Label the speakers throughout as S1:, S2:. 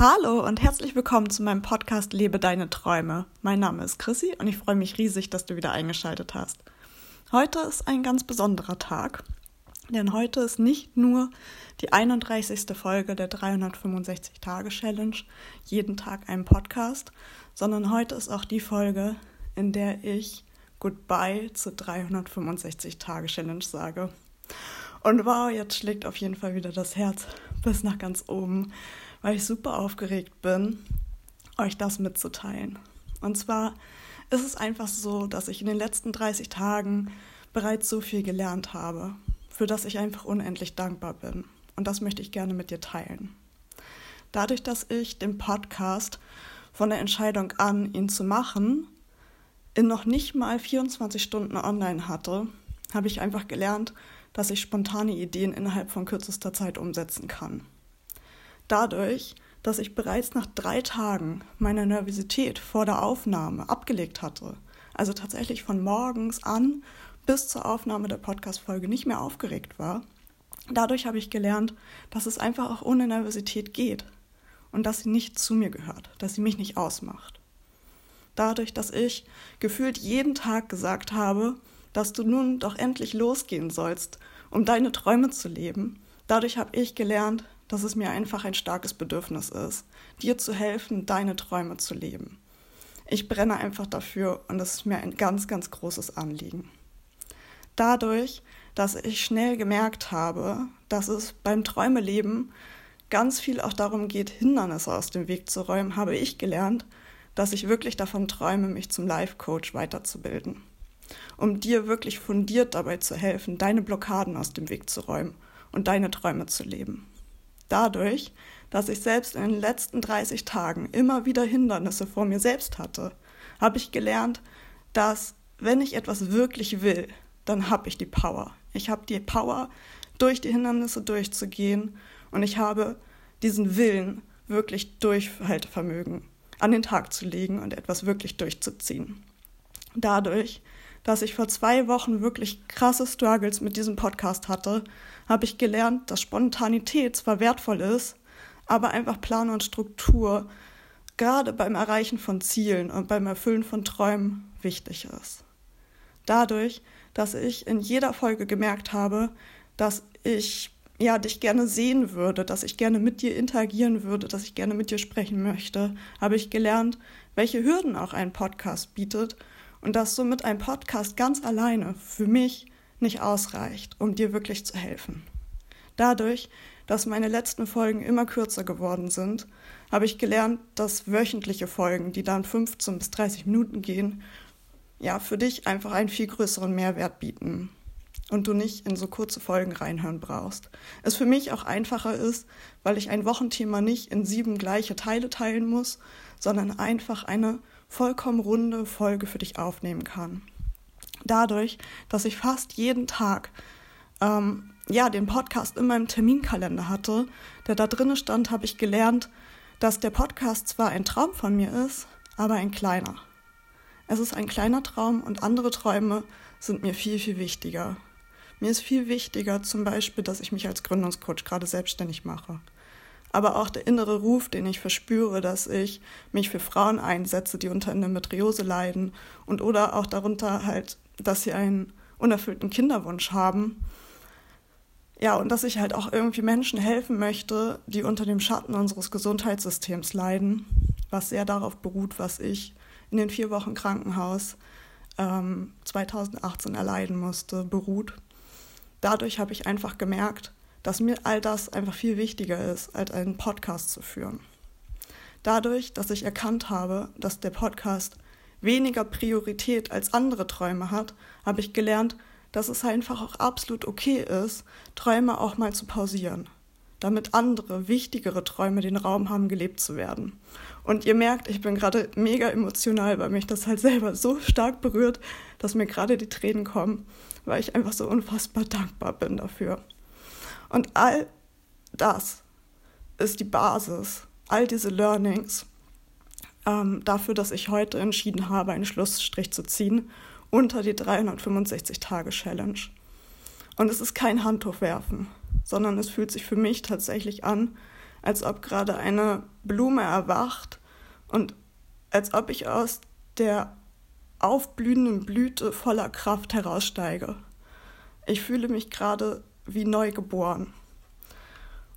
S1: Hallo und herzlich willkommen zu meinem Podcast Lebe deine Träume. Mein Name ist Chrissy und ich freue mich riesig, dass du wieder eingeschaltet hast. Heute ist ein ganz besonderer Tag, denn heute ist nicht nur die 31. Folge der 365-Tage-Challenge, jeden Tag ein Podcast, sondern heute ist auch die Folge, in der ich Goodbye zur 365-Tage-Challenge sage. Und wow, jetzt schlägt auf jeden Fall wieder das Herz bis nach ganz oben weil ich super aufgeregt bin, euch das mitzuteilen. Und zwar ist es einfach so, dass ich in den letzten 30 Tagen bereits so viel gelernt habe, für das ich einfach unendlich dankbar bin. Und das möchte ich gerne mit dir teilen. Dadurch, dass ich den Podcast von der Entscheidung an, ihn zu machen, in noch nicht mal 24 Stunden online hatte, habe ich einfach gelernt, dass ich spontane Ideen innerhalb von kürzester Zeit umsetzen kann. Dadurch, dass ich bereits nach drei Tagen meine Nervosität vor der Aufnahme abgelegt hatte, also tatsächlich von morgens an bis zur Aufnahme der Podcast-Folge nicht mehr aufgeregt war, dadurch habe ich gelernt, dass es einfach auch ohne Nervosität geht und dass sie nicht zu mir gehört, dass sie mich nicht ausmacht. Dadurch, dass ich gefühlt jeden Tag gesagt habe, dass du nun doch endlich losgehen sollst, um deine Träume zu leben, dadurch habe ich gelernt, dass es mir einfach ein starkes Bedürfnis ist, dir zu helfen, deine Träume zu leben. Ich brenne einfach dafür und es ist mir ein ganz, ganz großes Anliegen. Dadurch, dass ich schnell gemerkt habe, dass es beim Träumeleben ganz viel auch darum geht, Hindernisse aus dem Weg zu räumen, habe ich gelernt, dass ich wirklich davon träume, mich zum Life-Coach weiterzubilden, um dir wirklich fundiert dabei zu helfen, deine Blockaden aus dem Weg zu räumen und deine Träume zu leben. Dadurch, dass ich selbst in den letzten 30 Tagen immer wieder Hindernisse vor mir selbst hatte, habe ich gelernt, dass wenn ich etwas wirklich will, dann habe ich die Power. Ich habe die Power, durch die Hindernisse durchzugehen und ich habe diesen Willen, wirklich Durchhaltevermögen an den Tag zu legen und etwas wirklich durchzuziehen. Dadurch, dass ich vor zwei Wochen wirklich krasse Struggles mit diesem Podcast hatte, habe ich gelernt, dass Spontanität zwar wertvoll ist, aber einfach Plan und Struktur gerade beim Erreichen von Zielen und beim Erfüllen von Träumen wichtig ist. Dadurch, dass ich in jeder Folge gemerkt habe, dass ich ja dich gerne sehen würde, dass ich gerne mit dir interagieren würde, dass ich gerne mit dir sprechen möchte, habe ich gelernt, welche Hürden auch ein Podcast bietet und dass somit ein Podcast ganz alleine für mich nicht ausreicht, um dir wirklich zu helfen. Dadurch, dass meine letzten Folgen immer kürzer geworden sind, habe ich gelernt, dass wöchentliche Folgen, die dann 15 bis 30 Minuten gehen, ja, für dich einfach einen viel größeren Mehrwert bieten und du nicht in so kurze Folgen reinhören brauchst. Es für mich auch einfacher ist, weil ich ein Wochenthema nicht in sieben gleiche Teile teilen muss, sondern einfach eine vollkommen runde Folge für dich aufnehmen kann. Dadurch, dass ich fast jeden Tag ähm, ja, den Podcast in meinem Terminkalender hatte, der da drinne stand, habe ich gelernt, dass der Podcast zwar ein Traum von mir ist, aber ein kleiner. Es ist ein kleiner Traum und andere Träume sind mir viel, viel wichtiger. Mir ist viel wichtiger zum Beispiel, dass ich mich als Gründungscoach gerade selbstständig mache aber auch der innere Ruf, den ich verspüre, dass ich mich für Frauen einsetze, die unter Endometriose leiden und oder auch darunter halt, dass sie einen unerfüllten Kinderwunsch haben. Ja, und dass ich halt auch irgendwie Menschen helfen möchte, die unter dem Schatten unseres Gesundheitssystems leiden, was sehr darauf beruht, was ich in den vier Wochen Krankenhaus ähm, 2018 erleiden musste, beruht. Dadurch habe ich einfach gemerkt, dass mir all das einfach viel wichtiger ist, als einen Podcast zu führen. Dadurch, dass ich erkannt habe, dass der Podcast weniger Priorität als andere Träume hat, habe ich gelernt, dass es einfach auch absolut okay ist, Träume auch mal zu pausieren, damit andere, wichtigere Träume den Raum haben, gelebt zu werden. Und ihr merkt, ich bin gerade mega emotional, weil mich das halt selber so stark berührt, dass mir gerade die Tränen kommen, weil ich einfach so unfassbar dankbar bin dafür. Und all das ist die Basis, all diese Learnings ähm, dafür, dass ich heute entschieden habe, einen Schlussstrich zu ziehen unter die 365-Tage-Challenge. Und es ist kein Handtuch werfen, sondern es fühlt sich für mich tatsächlich an, als ob gerade eine Blume erwacht und als ob ich aus der aufblühenden Blüte voller Kraft heraussteige. Ich fühle mich gerade wie neu geboren.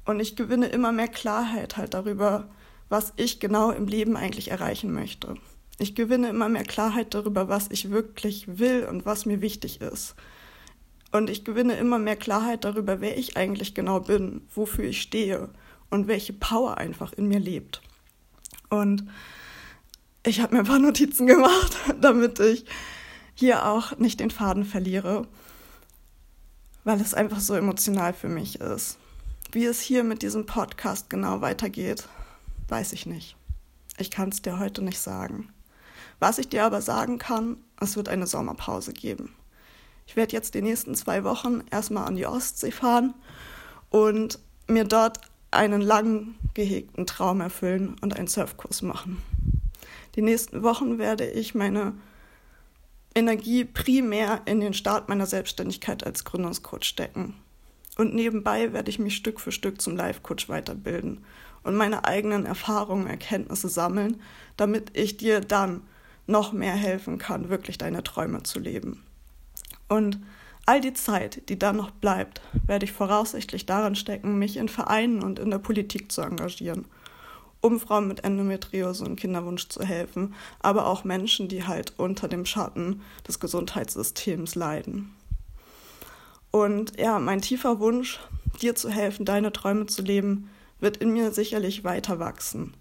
S1: Und ich gewinne immer mehr Klarheit halt darüber, was ich genau im Leben eigentlich erreichen möchte. Ich gewinne immer mehr Klarheit darüber, was ich wirklich will und was mir wichtig ist. Und ich gewinne immer mehr Klarheit darüber, wer ich eigentlich genau bin, wofür ich stehe und welche Power einfach in mir lebt. Und ich habe mir ein paar Notizen gemacht, damit ich hier auch nicht den Faden verliere, weil es einfach so emotional für mich ist. Wie es hier mit diesem Podcast genau weitergeht, weiß ich nicht. Ich kann es dir heute nicht sagen. Was ich dir aber sagen kann, es wird eine Sommerpause geben. Ich werde jetzt die nächsten zwei Wochen erstmal an die Ostsee fahren und mir dort einen lang gehegten Traum erfüllen und einen Surfkurs machen. Die nächsten Wochen werde ich meine Energie primär in den Start meiner Selbstständigkeit als Gründungscoach stecken. Und nebenbei werde ich mich Stück für Stück zum Life-Coach weiterbilden und meine eigenen Erfahrungen, Erkenntnisse sammeln, damit ich dir dann noch mehr helfen kann, wirklich deine Träume zu leben. Und all die Zeit, die dann noch bleibt, werde ich voraussichtlich daran stecken, mich in Vereinen und in der Politik zu engagieren, um Frauen mit Endometriose und Kinderwunsch zu helfen, aber auch Menschen, die halt unter dem Schatten des Gesundheitssystems leiden. Und ja, mein tiefer Wunsch, dir zu helfen, deine Träume zu leben, wird in mir sicherlich weiter wachsen.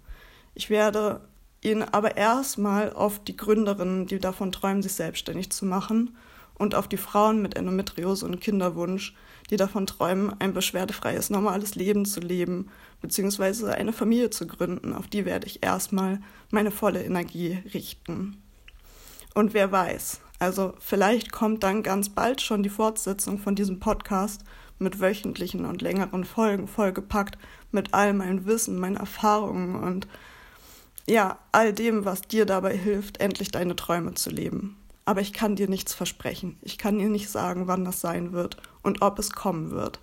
S1: Ich werde ihn aber erstmal auf die Gründerinnen, die davon träumen, sich selbstständig zu machen, und auf die Frauen mit Endometriose und Kinderwunsch, die davon träumen, ein beschwerdefreies, normales Leben zu leben, beziehungsweise eine Familie zu gründen, auf die werde ich erstmal meine volle Energie richten. Und wer weiß, also vielleicht kommt dann ganz bald schon die Fortsetzung von diesem Podcast mit wöchentlichen und längeren Folgen vollgepackt mit all meinem Wissen, meinen Erfahrungen und ja, all dem, was dir dabei hilft, endlich deine Träume zu leben. Aber ich kann dir nichts versprechen. Ich kann dir nicht sagen, wann das sein wird und ob es kommen wird.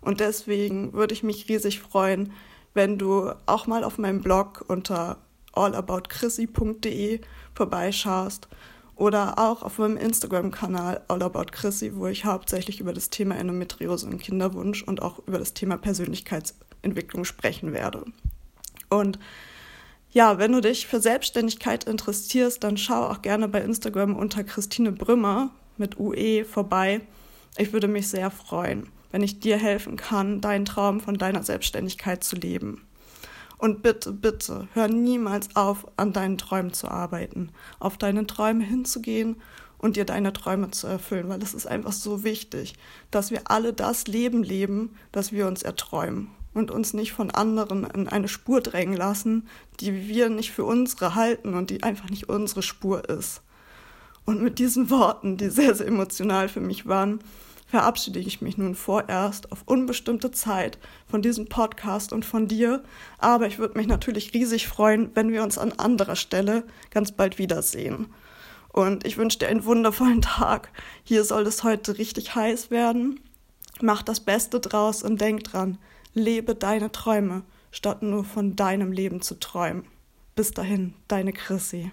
S1: Und deswegen würde ich mich riesig freuen, wenn du auch mal auf meinem Blog unter allaboutchrissi.de vorbeischaust oder auch auf meinem Instagram-Kanal allaboutchrissi, wo ich hauptsächlich über das Thema Endometriose und Kinderwunsch und auch über das Thema Persönlichkeitsentwicklung sprechen werde. Und ja, wenn du dich für Selbstständigkeit interessierst, dann schau auch gerne bei Instagram unter Christine Brümmer mit UE vorbei. Ich würde mich sehr freuen, wenn ich dir helfen kann, deinen Traum von deiner Selbstständigkeit zu leben. Und bitte, bitte, hör niemals auf, an deinen Träumen zu arbeiten, auf deine Träume hinzugehen und dir deine Träume zu erfüllen, weil es ist einfach so wichtig, dass wir alle das Leben leben, das wir uns erträumen und uns nicht von anderen in eine Spur drängen lassen, die wir nicht für unsere halten und die einfach nicht unsere Spur ist. Und mit diesen Worten, die sehr, sehr emotional für mich waren, verabschiede ich mich nun vorerst auf unbestimmte Zeit von diesem Podcast und von dir. Aber ich würde mich natürlich riesig freuen, wenn wir uns an anderer Stelle ganz bald wiedersehen. Und ich wünsche dir einen wundervollen Tag. Hier soll es heute richtig heiß werden. Mach das Beste draus und denk dran, Lebe deine Träume, statt nur von deinem Leben zu träumen. Bis dahin, deine Chrissy.